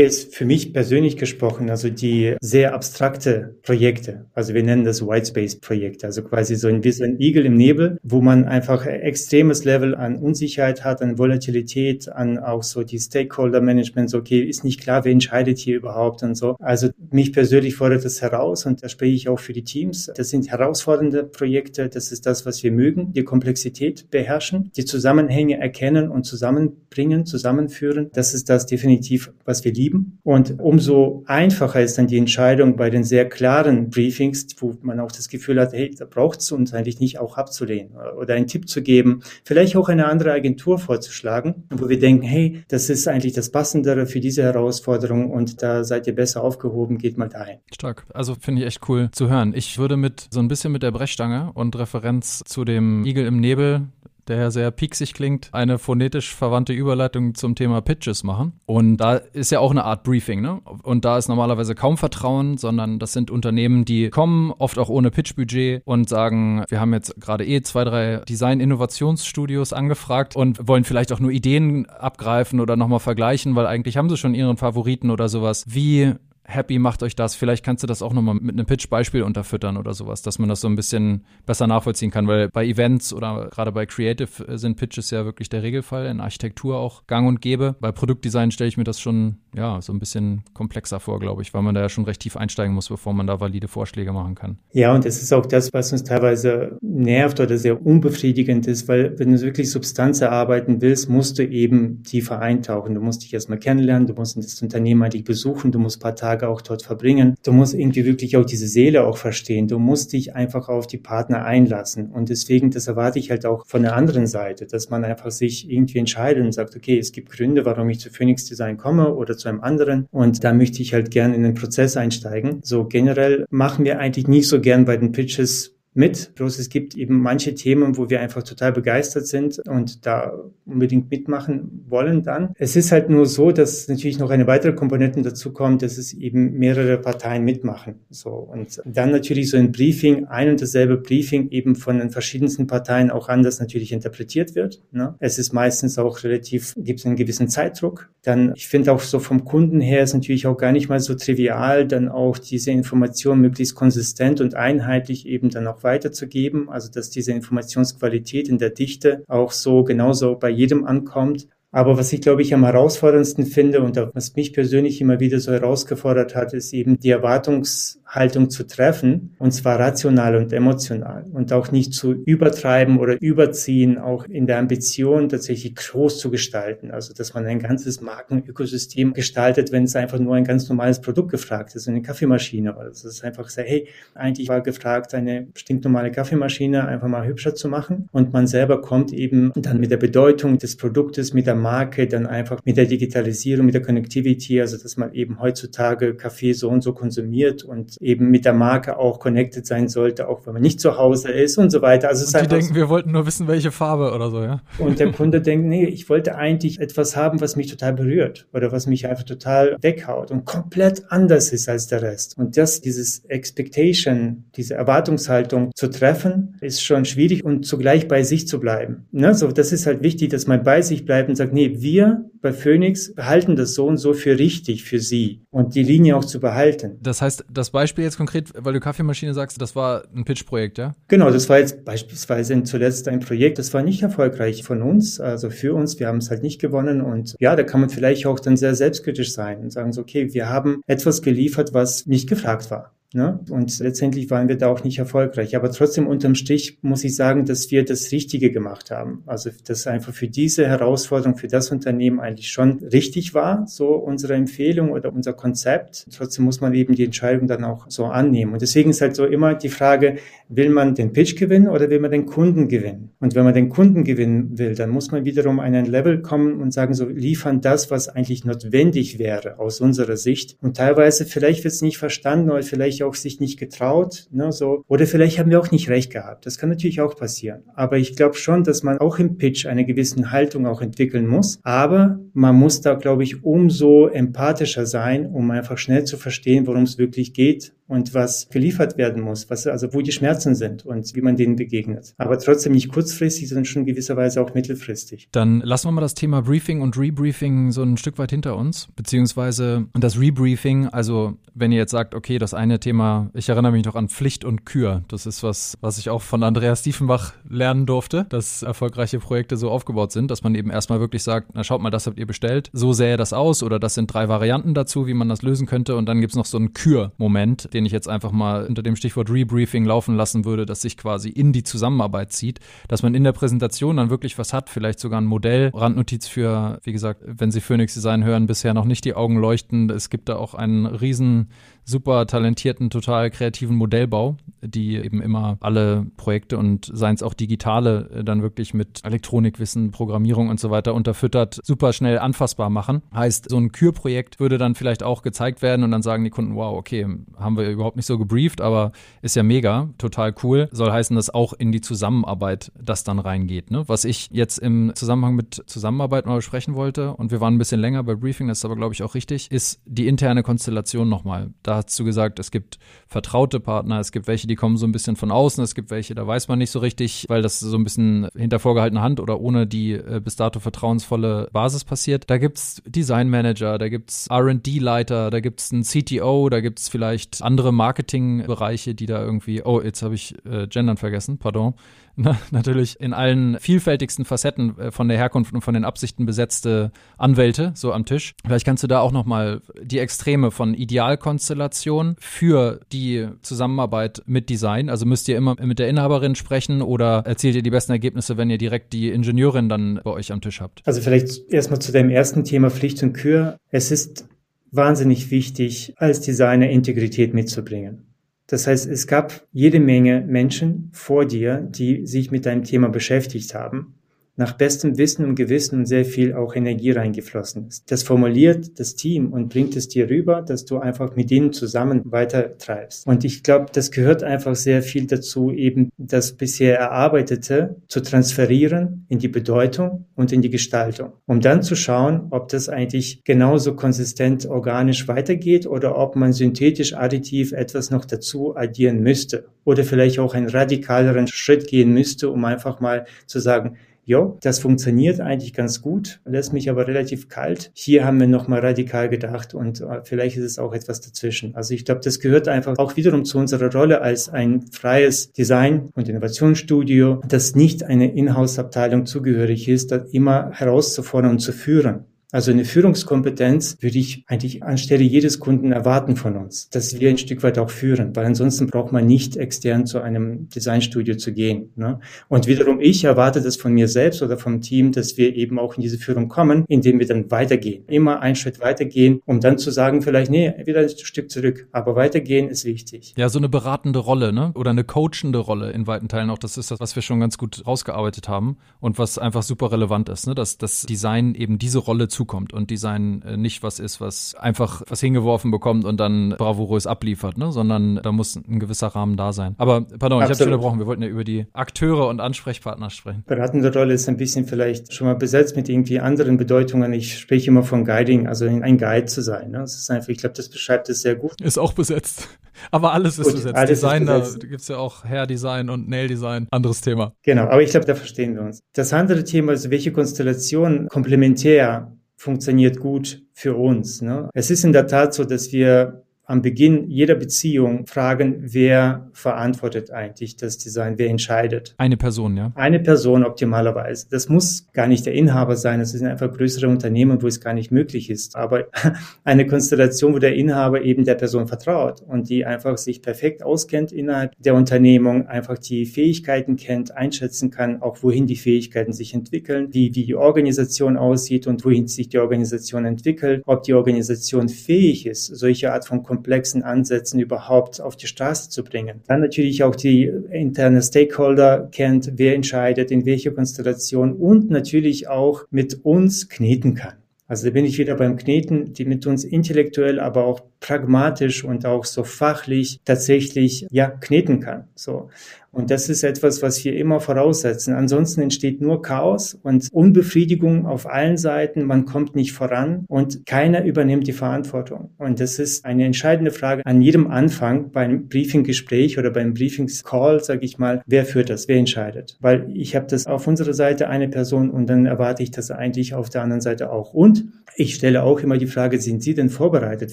jetzt für mich persönlich persönlich gesprochen, also die sehr abstrakte Projekte, also wir nennen das Whitespace-Projekte, also quasi so ein bisschen Igel im Nebel, wo man einfach extremes Level an Unsicherheit hat, an Volatilität, an auch so die Stakeholder-Management, so okay, ist nicht klar, wer entscheidet hier überhaupt und so. Also mich persönlich fordert das heraus und da spreche ich auch für die Teams. Das sind herausfordernde Projekte, das ist das, was wir mögen, die Komplexität beherrschen, die Zusammenhänge erkennen und zusammenbringen, zusammenführen. Das ist das definitiv, was wir lieben. Und um umso einfacher ist dann die Entscheidung bei den sehr klaren Briefings, wo man auch das Gefühl hat, hey, da braucht es uns eigentlich nicht auch abzulehnen oder einen Tipp zu geben, vielleicht auch eine andere Agentur vorzuschlagen, wo wir denken, hey, das ist eigentlich das Passendere für diese Herausforderung und da seid ihr besser aufgehoben, geht mal dahin. Stark. Also finde ich echt cool zu hören. Ich würde mit so ein bisschen mit der Brechstange und Referenz zu dem Igel im Nebel der ja sehr pieksig klingt, eine phonetisch verwandte Überleitung zum Thema Pitches machen. Und da ist ja auch eine Art Briefing, ne? Und da ist normalerweise kaum Vertrauen, sondern das sind Unternehmen, die kommen, oft auch ohne Pitchbudget und sagen, wir haben jetzt gerade eh zwei, drei Design-Innovationsstudios angefragt und wollen vielleicht auch nur Ideen abgreifen oder nochmal vergleichen, weil eigentlich haben sie schon ihren Favoriten oder sowas. Wie happy macht euch das. Vielleicht kannst du das auch nochmal mit einem Pitch-Beispiel unterfüttern oder sowas, dass man das so ein bisschen besser nachvollziehen kann, weil bei Events oder gerade bei Creative sind Pitches ja wirklich der Regelfall, in Architektur auch gang und gäbe. Bei Produktdesign stelle ich mir das schon, ja, so ein bisschen komplexer vor, glaube ich, weil man da ja schon recht tief einsteigen muss, bevor man da valide Vorschläge machen kann. Ja, und das ist auch das, was uns teilweise nervt oder sehr unbefriedigend ist, weil wenn du wirklich Substanz erarbeiten willst, musst du eben tiefer eintauchen. Du musst dich erstmal kennenlernen, du musst das Unternehmen eigentlich besuchen, du musst ein paar Tage Tage auch dort verbringen. Du musst irgendwie wirklich auch diese Seele auch verstehen. Du musst dich einfach auf die Partner einlassen. Und deswegen, das erwarte ich halt auch von der anderen Seite, dass man einfach sich irgendwie entscheidet und sagt, okay, es gibt Gründe, warum ich zu Phoenix Design komme oder zu einem anderen. Und da möchte ich halt gern in den Prozess einsteigen. So generell machen wir eigentlich nicht so gern bei den Pitches mit. Bloß es gibt eben manche Themen, wo wir einfach total begeistert sind und da unbedingt mitmachen wollen dann. Es ist halt nur so, dass natürlich noch eine weitere Komponente dazu kommt, dass es eben mehrere Parteien mitmachen. So. Und dann natürlich so ein Briefing, ein und dasselbe Briefing eben von den verschiedensten Parteien auch anders natürlich interpretiert wird. Ne? Es ist meistens auch relativ, gibt es einen gewissen Zeitdruck. Dann, ich finde auch so vom Kunden her ist natürlich auch gar nicht mal so trivial, dann auch diese Information möglichst konsistent und einheitlich eben dann auch weiterzugeben, also dass diese Informationsqualität in der Dichte auch so genauso bei jedem ankommt. Aber was ich, glaube ich, am herausforderndsten finde und was mich persönlich immer wieder so herausgefordert hat, ist eben die Erwartungshaltung zu treffen, und zwar rational und emotional und auch nicht zu übertreiben oder überziehen, auch in der Ambition tatsächlich groß zu gestalten. Also, dass man ein ganzes Markenökosystem gestaltet, wenn es einfach nur ein ganz normales Produkt gefragt ist, eine Kaffeemaschine. Also, es ist einfach sehr, hey, eigentlich war gefragt, eine stinknormale Kaffeemaschine einfach mal hübscher zu machen und man selber kommt eben dann mit der Bedeutung des Produktes, mit der Marke, dann einfach mit der Digitalisierung, mit der Connectivity, also dass man eben heutzutage Kaffee so und so konsumiert und eben mit der Marke auch connected sein sollte, auch wenn man nicht zu Hause ist und so weiter. Also und die denken, wir wollten nur wissen, welche Farbe oder so, ja. Und der Kunde denkt, nee, ich wollte eigentlich etwas haben, was mich total berührt oder was mich einfach total weghaut und komplett anders ist als der Rest. Und das, dieses Expectation, diese Erwartungshaltung zu treffen, ist schon schwierig und zugleich bei sich zu bleiben. Ne? So, das ist halt wichtig, dass man bei sich bleibt und sagt, nee, wir bei Phoenix behalten das so und so für richtig für Sie und die Linie auch zu behalten. Das heißt, das Beispiel jetzt konkret, weil du Kaffeemaschine sagst, das war ein Pitch-Projekt, ja? Genau, das war jetzt beispielsweise zuletzt ein Projekt, das war nicht erfolgreich von uns, also für uns, wir haben es halt nicht gewonnen und ja, da kann man vielleicht auch dann sehr selbstkritisch sein und sagen so, okay, wir haben etwas geliefert, was nicht gefragt war. Ne? Und letztendlich waren wir da auch nicht erfolgreich. Aber trotzdem unterm Strich muss ich sagen, dass wir das Richtige gemacht haben. Also das einfach für diese Herausforderung, für das Unternehmen eigentlich schon richtig war, so unsere Empfehlung oder unser Konzept. Trotzdem muss man eben die Entscheidung dann auch so annehmen. Und deswegen ist halt so immer die Frage, will man den Pitch gewinnen oder will man den Kunden gewinnen? Und wenn man den Kunden gewinnen will, dann muss man wiederum an ein Level kommen und sagen, so liefern das, was eigentlich notwendig wäre aus unserer Sicht. Und teilweise vielleicht wird es nicht verstanden oder vielleicht auch sich nicht getraut, ne, so. Oder vielleicht haben wir auch nicht recht gehabt. Das kann natürlich auch passieren. Aber ich glaube schon, dass man auch im Pitch eine gewisse Haltung auch entwickeln muss. Aber man muss da, glaube ich, umso empathischer sein, um einfach schnell zu verstehen, worum es wirklich geht und was geliefert werden muss, was, also wo die Schmerzen sind und wie man denen begegnet. Aber trotzdem nicht kurzfristig, sondern schon gewisserweise auch mittelfristig. Dann lassen wir mal das Thema Briefing und Rebriefing so ein Stück weit hinter uns, beziehungsweise das Rebriefing, also wenn ihr jetzt sagt, okay, das eine Thema, ich erinnere mich noch an Pflicht und Kür, das ist was, was ich auch von Andreas Diefenbach lernen durfte, dass erfolgreiche Projekte so aufgebaut sind, dass man eben erstmal wirklich sagt, na schaut mal, das habt ihr bestellt, so sähe das aus oder das sind drei Varianten dazu, wie man das lösen könnte und dann gibt es noch so einen Kür-Moment, den ich jetzt einfach mal unter dem Stichwort Rebriefing laufen lassen würde, das sich quasi in die Zusammenarbeit zieht, dass man in der Präsentation dann wirklich was hat, vielleicht sogar ein Modell, Randnotiz für, wie gesagt, wenn Sie Phoenix Design hören, bisher noch nicht die Augen leuchten. Es gibt da auch einen riesen super talentierten, total kreativen Modellbau, die eben immer alle Projekte und seien es auch digitale äh, dann wirklich mit Elektronikwissen, Programmierung und so weiter unterfüttert, super schnell anfassbar machen. Heißt, so ein Kürprojekt würde dann vielleicht auch gezeigt werden und dann sagen die Kunden, wow, okay, haben wir überhaupt nicht so gebrieft, aber ist ja mega, total cool. Soll heißen, dass auch in die Zusammenarbeit das dann reingeht. Ne? Was ich jetzt im Zusammenhang mit Zusammenarbeit mal besprechen wollte und wir waren ein bisschen länger bei Briefing, das ist aber glaube ich auch richtig, ist die interne Konstellation nochmal. Da hast du gesagt, es gibt vertraute Partner, es gibt welche, die kommen so ein bisschen von außen, es gibt welche, da weiß man nicht so richtig, weil das so ein bisschen hinter vorgehaltener Hand oder ohne die äh, bis dato vertrauensvolle Basis passiert. Da gibt es Designmanager, da gibt es RD-Leiter, da gibt es einen CTO, da gibt es vielleicht andere Marketingbereiche, die da irgendwie, oh, jetzt habe ich äh, Gendern vergessen, pardon, natürlich in allen vielfältigsten Facetten äh, von der Herkunft und von den Absichten besetzte Anwälte so am Tisch. Vielleicht kannst du da auch nochmal die Extreme von Idealkonstellation für die Zusammenarbeit mit Design. Also müsst ihr immer mit der Inhaberin sprechen oder erzielt ihr die besten Ergebnisse, wenn ihr direkt die Ingenieurin dann bei euch am Tisch habt? Also vielleicht erstmal zu deinem ersten Thema Pflicht und Kür. Es ist wahnsinnig wichtig, als Designer Integrität mitzubringen. Das heißt, es gab jede Menge Menschen vor dir, die sich mit deinem Thema beschäftigt haben nach bestem Wissen und Gewissen und sehr viel auch Energie reingeflossen ist. Das formuliert das Team und bringt es dir rüber, dass du einfach mit ihnen zusammen weitertreibst. Und ich glaube, das gehört einfach sehr viel dazu, eben das bisher Erarbeitete zu transferieren in die Bedeutung und in die Gestaltung, um dann zu schauen, ob das eigentlich genauso konsistent organisch weitergeht oder ob man synthetisch additiv etwas noch dazu addieren müsste oder vielleicht auch einen radikaleren Schritt gehen müsste, um einfach mal zu sagen, jo, das funktioniert eigentlich ganz gut, lässt mich aber relativ kalt. Hier haben wir nochmal radikal gedacht und äh, vielleicht ist es auch etwas dazwischen. Also ich glaube, das gehört einfach auch wiederum zu unserer Rolle als ein freies Design- und Innovationsstudio, das nicht eine Inhouse-Abteilung zugehörig ist, das immer herauszufordern und zu führen. Also eine Führungskompetenz würde ich eigentlich anstelle jedes Kunden erwarten von uns, dass wir ein Stück weit auch führen, weil ansonsten braucht man nicht extern zu einem Designstudio zu gehen. Ne? Und wiederum ich erwarte das von mir selbst oder vom Team, dass wir eben auch in diese Führung kommen, indem wir dann weitergehen. Immer einen Schritt weitergehen, um dann zu sagen, vielleicht, nee, wieder ein Stück zurück. Aber weitergehen ist wichtig. Ja, so eine beratende Rolle, ne? Oder eine coachende Rolle in weiten Teilen auch. Das ist das, was wir schon ganz gut rausgearbeitet haben und was einfach super relevant ist, ne? Dass das Design eben diese Rolle zu zukommt und Design äh, nicht was ist, was einfach was hingeworfen bekommt und dann bravourös abliefert, ne? sondern da muss ein gewisser Rahmen da sein. Aber pardon, Absolut. ich habe unterbrochen. Wir wollten ja über die Akteure und Ansprechpartner sprechen. Beratende Rolle ist ein bisschen vielleicht schon mal besetzt mit irgendwie anderen Bedeutungen. Ich spreche immer von Guiding, also ein Guide zu sein. Ne? Das ist einfach, ich glaube, das beschreibt es sehr gut. Ist auch besetzt. Aber alles ist Gut, besetzt. Alles Design, ist besetzt. da gibt es ja auch Hair Design und Nail Design, anderes Thema. Genau, aber ich glaube, da verstehen wir uns. Das andere Thema ist, welche Konstellation komplementär funktioniert gut für uns. Ne? Es ist in der Tat so, dass wir am Beginn jeder Beziehung fragen, wer verantwortet eigentlich das Design, wer entscheidet. Eine Person, ja? Eine Person optimalerweise. Das muss gar nicht der Inhaber sein, das sind einfach größere Unternehmen, wo es gar nicht möglich ist. Aber eine Konstellation, wo der Inhaber eben der Person vertraut und die einfach sich perfekt auskennt innerhalb der Unternehmung, einfach die Fähigkeiten kennt, einschätzen kann, auch wohin die Fähigkeiten sich entwickeln, wie, wie die Organisation aussieht und wohin sich die Organisation entwickelt, ob die Organisation fähig ist, solche Art von komplexen Ansätzen überhaupt auf die Straße zu bringen. Dann natürlich auch die interne Stakeholder kennt, wer entscheidet, in welcher Konstellation und natürlich auch mit uns kneten kann. Also da bin ich wieder beim Kneten, die mit uns intellektuell, aber auch pragmatisch und auch so fachlich tatsächlich ja kneten kann. So und das ist etwas, was wir immer voraussetzen. Ansonsten entsteht nur Chaos und Unbefriedigung auf allen Seiten. Man kommt nicht voran und keiner übernimmt die Verantwortung. Und das ist eine entscheidende Frage an jedem Anfang beim Briefinggespräch oder beim Briefingscall, sage ich mal, wer führt das, wer entscheidet? Weil ich habe das auf unserer Seite eine Person und dann erwarte ich das eigentlich auf der anderen Seite auch. Und ich stelle auch immer die Frage, sind Sie denn vorbereitet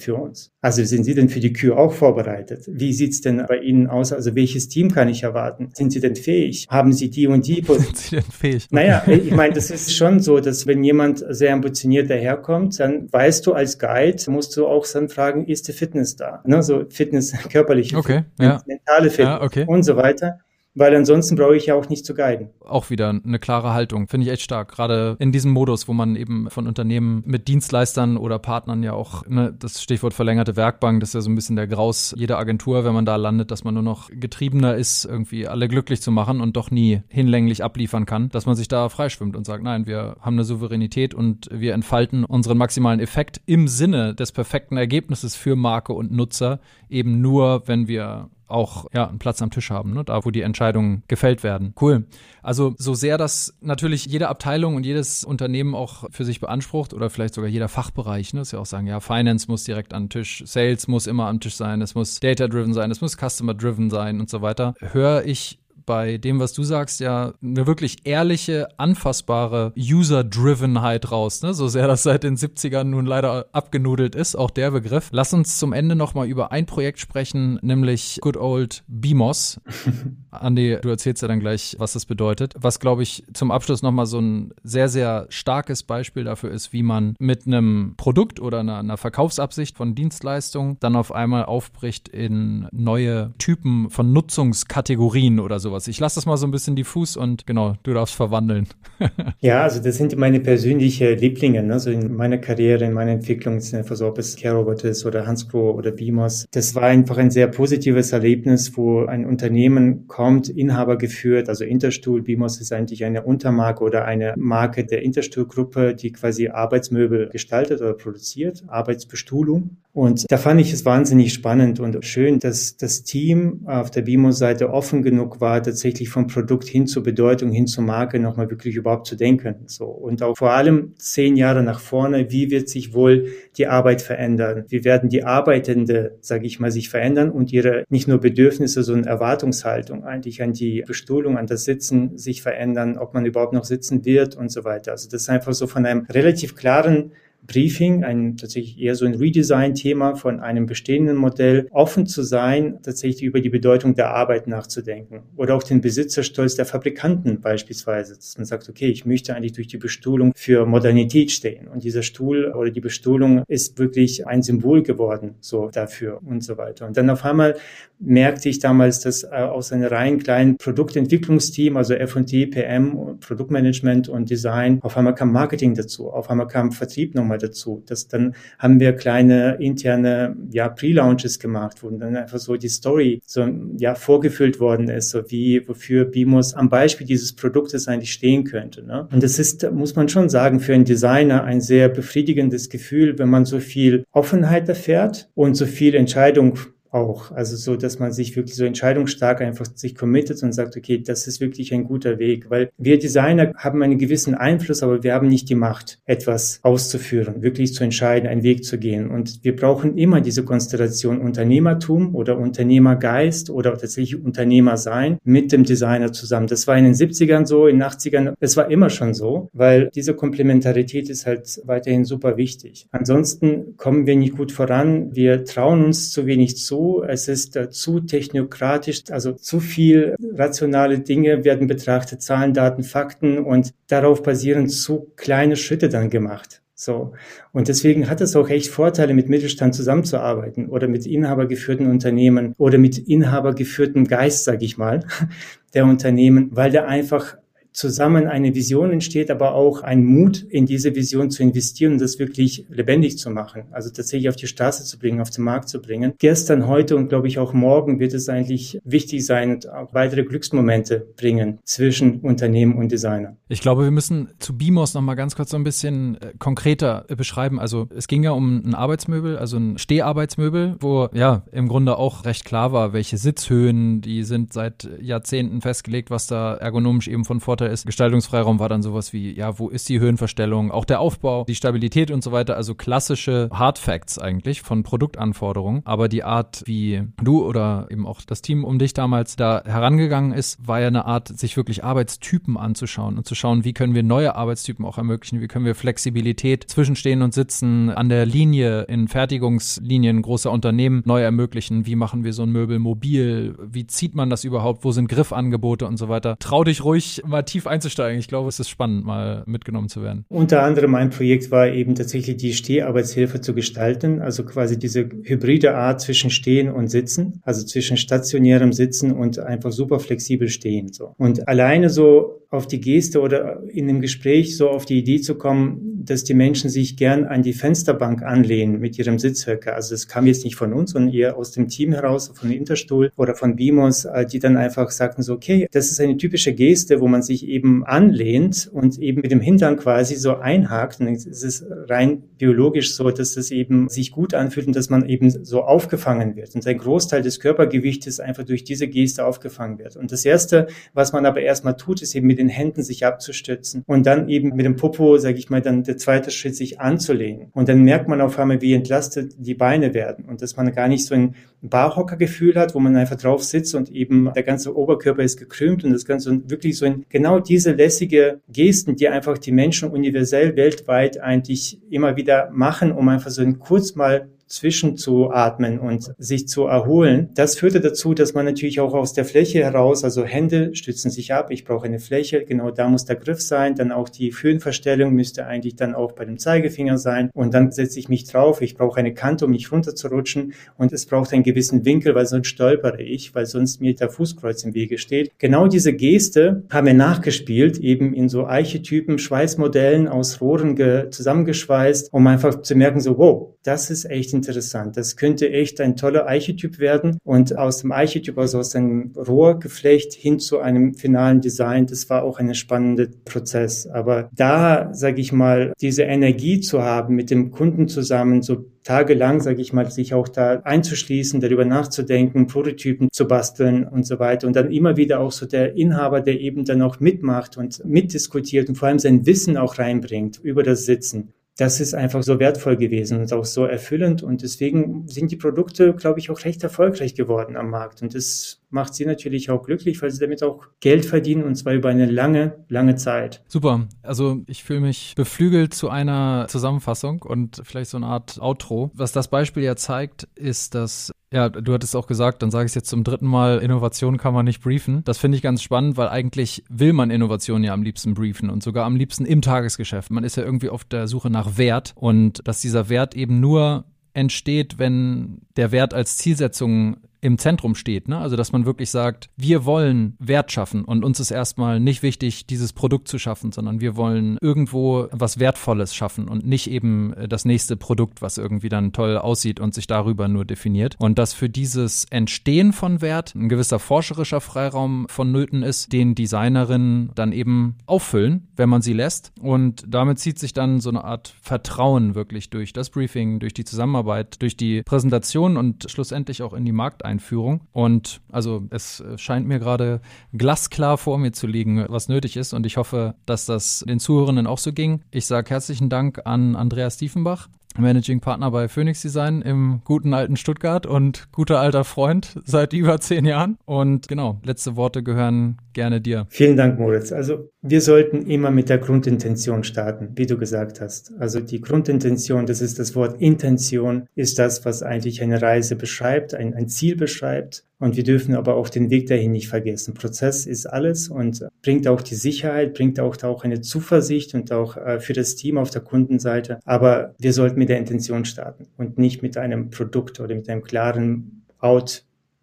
für uns? Also sind Sie denn für die Kür auch vorbereitet? Wie sieht's denn bei Ihnen aus? Also welches Team kann ich erwarten? Sind sie denn fähig? Haben sie die und die Sind sie denn fähig? Naja, ich meine, das ist schon so, dass wenn jemand sehr ambitioniert daherkommt, dann weißt du als Guide, musst du auch dann fragen, ist die Fitness da? Ne? So Fitness, körperliche okay, Fitness, ja. mentale Fitness ja, okay. und so weiter weil ansonsten brauche ich ja auch nicht zu guiden. Auch wieder eine klare Haltung, finde ich echt stark. Gerade in diesem Modus, wo man eben von Unternehmen mit Dienstleistern oder Partnern ja auch, ne, das Stichwort verlängerte Werkbank, das ist ja so ein bisschen der Graus jeder Agentur, wenn man da landet, dass man nur noch getriebener ist, irgendwie alle glücklich zu machen und doch nie hinlänglich abliefern kann, dass man sich da freischwimmt und sagt, nein, wir haben eine Souveränität und wir entfalten unseren maximalen Effekt im Sinne des perfekten Ergebnisses für Marke und Nutzer eben nur, wenn wir auch ja, einen Platz am Tisch haben, ne? da wo die Entscheidungen gefällt werden. Cool. Also so sehr das natürlich jede Abteilung und jedes Unternehmen auch für sich beansprucht oder vielleicht sogar jeder Fachbereich, ne? dass ja auch sagen, ja, Finance muss direkt den Tisch, Sales muss immer am Tisch sein, es muss Data-driven sein, es muss Customer-driven sein und so weiter, höre ich bei dem, was du sagst, ja eine wirklich ehrliche, anfassbare User-Drivenheit raus, ne? so sehr das seit den 70ern nun leider abgenudelt ist, auch der Begriff. Lass uns zum Ende nochmal über ein Projekt sprechen, nämlich Good Old BIMOS. Andi, du erzählst ja dann gleich, was das bedeutet. Was, glaube ich, zum Abschluss nochmal so ein sehr, sehr starkes Beispiel dafür ist, wie man mit einem Produkt oder einer, einer Verkaufsabsicht von Dienstleistungen dann auf einmal aufbricht in neue Typen von Nutzungskategorien oder sowas sowas. Ich lasse das mal so ein bisschen diffus und genau, du darfst verwandeln. ja, also das sind meine persönlichen Lieblinge. Ne? Also in meiner Karriere, in meiner Entwicklung sind einfach so, ob es Carobot ist oder Hansgrohe oder Beamers. Das war einfach ein sehr positives Erlebnis, wo ein Unternehmen kommt, Inhaber geführt, also Interstuhl. Beamers ist eigentlich eine Untermarke oder eine Marke der Interstuhl-Gruppe, die quasi Arbeitsmöbel gestaltet oder produziert, Arbeitsbestuhlung. Und da fand ich es wahnsinnig spannend und schön, dass das Team auf der BIMO-Seite offen genug war, tatsächlich vom Produkt hin zur Bedeutung, hin zur Marke nochmal wirklich überhaupt zu denken. So. Und auch vor allem zehn Jahre nach vorne, wie wird sich wohl die Arbeit verändern? Wie werden die Arbeitende, sage ich mal, sich verändern und ihre nicht nur Bedürfnisse, sondern Erwartungshaltung eigentlich an die Bestuhlung, an das Sitzen sich verändern, ob man überhaupt noch sitzen wird und so weiter. Also das ist einfach so von einem relativ klaren Briefing, ein tatsächlich eher so ein Redesign-Thema von einem bestehenden Modell, offen zu sein, tatsächlich über die Bedeutung der Arbeit nachzudenken. Oder auch den Besitzerstolz der Fabrikanten beispielsweise, dass man sagt, okay, ich möchte eigentlich durch die Bestuhlung für Modernität stehen. Und dieser Stuhl oder die Bestuhlung ist wirklich ein Symbol geworden, so dafür und so weiter. Und dann auf einmal merkte ich damals, dass äh, aus einem rein kleinen Produktentwicklungsteam, also F&D, PM, Produktmanagement und Design, auf einmal kam Marketing dazu, auf einmal kam Vertrieb nochmal dazu. Das, dann haben wir kleine interne ja, Pre-Launches gemacht, wo dann einfach so die Story so ja vorgefüllt worden ist, so wie wofür BIMOS am Beispiel dieses Produktes eigentlich stehen könnte. Ne? Und das ist, muss man schon sagen, für einen Designer ein sehr befriedigendes Gefühl, wenn man so viel Offenheit erfährt und so viel Entscheidung auch. Also so, dass man sich wirklich so entscheidungsstark einfach sich committet und sagt, okay, das ist wirklich ein guter Weg, weil wir Designer haben einen gewissen Einfluss, aber wir haben nicht die Macht, etwas auszuführen, wirklich zu entscheiden, einen Weg zu gehen. Und wir brauchen immer diese Konstellation Unternehmertum oder Unternehmergeist oder tatsächlich Unternehmer sein mit dem Designer zusammen. Das war in den 70ern so, in den 80ern, es war immer schon so, weil diese Komplementarität ist halt weiterhin super wichtig. Ansonsten kommen wir nicht gut voran. Wir trauen uns zu wenig zu es ist äh, zu technokratisch, also zu viel rationale Dinge werden betrachtet, Zahlen, Daten, Fakten und darauf basieren zu kleine Schritte dann gemacht. So. Und deswegen hat es auch echt Vorteile, mit Mittelstand zusammenzuarbeiten oder mit inhabergeführten Unternehmen oder mit inhabergeführtem Geist, sage ich mal, der Unternehmen, weil der einfach zusammen eine Vision entsteht, aber auch ein Mut, in diese Vision zu investieren und das wirklich lebendig zu machen. Also tatsächlich auf die Straße zu bringen, auf den Markt zu bringen. Gestern, heute und glaube ich auch morgen wird es eigentlich wichtig sein und auch weitere Glücksmomente bringen zwischen Unternehmen und Designer. Ich glaube, wir müssen zu BIMOS noch mal ganz kurz so ein bisschen äh, konkreter äh, beschreiben. Also es ging ja um ein Arbeitsmöbel, also ein Steharbeitsmöbel, wo ja im Grunde auch recht klar war, welche Sitzhöhen, die sind seit Jahrzehnten festgelegt, was da ergonomisch eben von Vorteil ist. Gestaltungsfreiraum war dann sowas wie, ja, wo ist die Höhenverstellung, auch der Aufbau, die Stabilität und so weiter. Also klassische Hard Facts eigentlich von Produktanforderungen. Aber die Art, wie du oder eben auch das Team um dich damals da herangegangen ist, war ja eine Art, sich wirklich Arbeitstypen anzuschauen und zu schauen, wie können wir neue Arbeitstypen auch ermöglichen, wie können wir Flexibilität zwischen Stehen und Sitzen an der Linie in Fertigungslinien großer Unternehmen neu ermöglichen. Wie machen wir so ein Möbel mobil? Wie zieht man das überhaupt? Wo sind Griffangebote und so weiter? Trau dich ruhig mal tief einzusteigen. Ich glaube, es ist spannend, mal mitgenommen zu werden. Unter anderem mein Projekt war eben tatsächlich die Steharbeitshilfe zu gestalten, also quasi diese hybride Art zwischen Stehen und Sitzen, also zwischen stationärem Sitzen und einfach super flexibel stehen. So. Und alleine so auf die Geste oder in dem Gespräch so auf die Idee zu kommen, dass die Menschen sich gern an die Fensterbank anlehnen mit ihrem Sitzhöcker. Also das kam jetzt nicht von uns, sondern eher aus dem Team heraus, von Interstuhl oder von Bimos, äh, die dann einfach sagten so, okay, das ist eine typische Geste, wo man sich eben anlehnt und eben mit dem Hintern quasi so einhakt. Und es ist rein biologisch so, dass das eben sich gut anfühlt und dass man eben so aufgefangen wird. Und ein Großteil des Körpergewichtes einfach durch diese Geste aufgefangen wird. Und das Erste, was man aber erstmal tut, ist eben mit den Händen sich abzustützen und dann eben mit dem Popo, sage ich mal, dann der zweite Schritt, sich anzulehnen. Und dann merkt man auf einmal, wie entlastet die Beine werden und dass man gar nicht so ein Barhockergefühl hat, wo man einfach drauf sitzt und eben der ganze Oberkörper ist gekrümmt und das Ganze wirklich so ein, genau diese lässige Gesten, die einfach die Menschen universell weltweit eigentlich immer wieder machen, um einfach so ein kurz mal zwischenzuatmen und sich zu erholen. Das führte dazu, dass man natürlich auch aus der Fläche heraus, also Hände stützen sich ab, ich brauche eine Fläche, genau da muss der Griff sein, dann auch die Föhnverstellung müsste eigentlich dann auch bei dem Zeigefinger sein und dann setze ich mich drauf, ich brauche eine Kante, um nicht runterzurutschen und es braucht einen gewissen Winkel, weil sonst stolpere ich, weil sonst mir der Fußkreuz im Wege steht. Genau diese Geste haben wir nachgespielt, eben in so Archetypen, Schweißmodellen aus Rohren zusammengeschweißt, um einfach zu merken, so, wow, das ist echt interessant. Das könnte echt ein toller Archetyp werden und aus dem Archetyp, also aus einem Rohrgeflecht hin zu einem finalen Design, das war auch ein spannender Prozess. Aber da, sage ich mal, diese Energie zu haben, mit dem Kunden zusammen so tagelang, sage ich mal, sich auch da einzuschließen, darüber nachzudenken, Prototypen zu basteln und so weiter. Und dann immer wieder auch so der Inhaber, der eben dann auch mitmacht und mitdiskutiert und vor allem sein Wissen auch reinbringt über das Sitzen das ist einfach so wertvoll gewesen und auch so erfüllend. Und deswegen sind die Produkte, glaube ich, auch recht erfolgreich geworden am Markt. Und das macht sie natürlich auch glücklich, weil sie damit auch Geld verdienen und zwar über eine lange, lange Zeit. Super. Also ich fühle mich beflügelt zu einer Zusammenfassung und vielleicht so eine Art Outro. Was das Beispiel ja zeigt, ist, dass ja, du hattest auch gesagt, dann sage ich es jetzt zum dritten Mal, Innovation kann man nicht briefen. Das finde ich ganz spannend, weil eigentlich will man Innovation ja am liebsten briefen und sogar am liebsten im Tagesgeschäft. Man ist ja irgendwie auf der Suche nach Wert und dass dieser Wert eben nur entsteht, wenn der Wert als Zielsetzung im Zentrum steht. Ne? Also, dass man wirklich sagt, wir wollen Wert schaffen und uns ist erstmal nicht wichtig, dieses Produkt zu schaffen, sondern wir wollen irgendwo was Wertvolles schaffen und nicht eben äh, das nächste Produkt, was irgendwie dann toll aussieht und sich darüber nur definiert. Und dass für dieses Entstehen von Wert ein gewisser forscherischer Freiraum vonnöten ist, den Designerinnen dann eben auffüllen, wenn man sie lässt. Und damit zieht sich dann so eine Art Vertrauen wirklich durch das Briefing, durch die Zusammenarbeit, durch die Präsentation und schlussendlich auch in die Markt Markteinführung. Und also es scheint mir gerade glasklar vor mir zu liegen, was nötig ist. Und ich hoffe, dass das den Zuhörenden auch so ging. Ich sage herzlichen Dank an Andreas Diefenbach. Managing Partner bei Phoenix Design im guten alten Stuttgart und guter alter Freund seit über zehn Jahren. Und genau, letzte Worte gehören gerne dir. Vielen Dank, Moritz. Also wir sollten immer mit der Grundintention starten, wie du gesagt hast. Also die Grundintention, das ist das Wort Intention, ist das, was eigentlich eine Reise beschreibt, ein, ein Ziel beschreibt. Und wir dürfen aber auch den Weg dahin nicht vergessen. Prozess ist alles und bringt auch die Sicherheit, bringt auch, auch eine Zuversicht und auch äh, für das Team auf der Kundenseite. Aber wir sollten mit der Intention starten und nicht mit einem Produkt oder mit einem klaren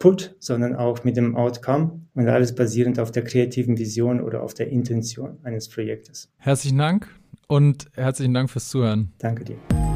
Output, sondern auch mit dem Outcome und alles basierend auf der kreativen Vision oder auf der Intention eines Projektes. Herzlichen Dank und herzlichen Dank fürs Zuhören. Danke dir.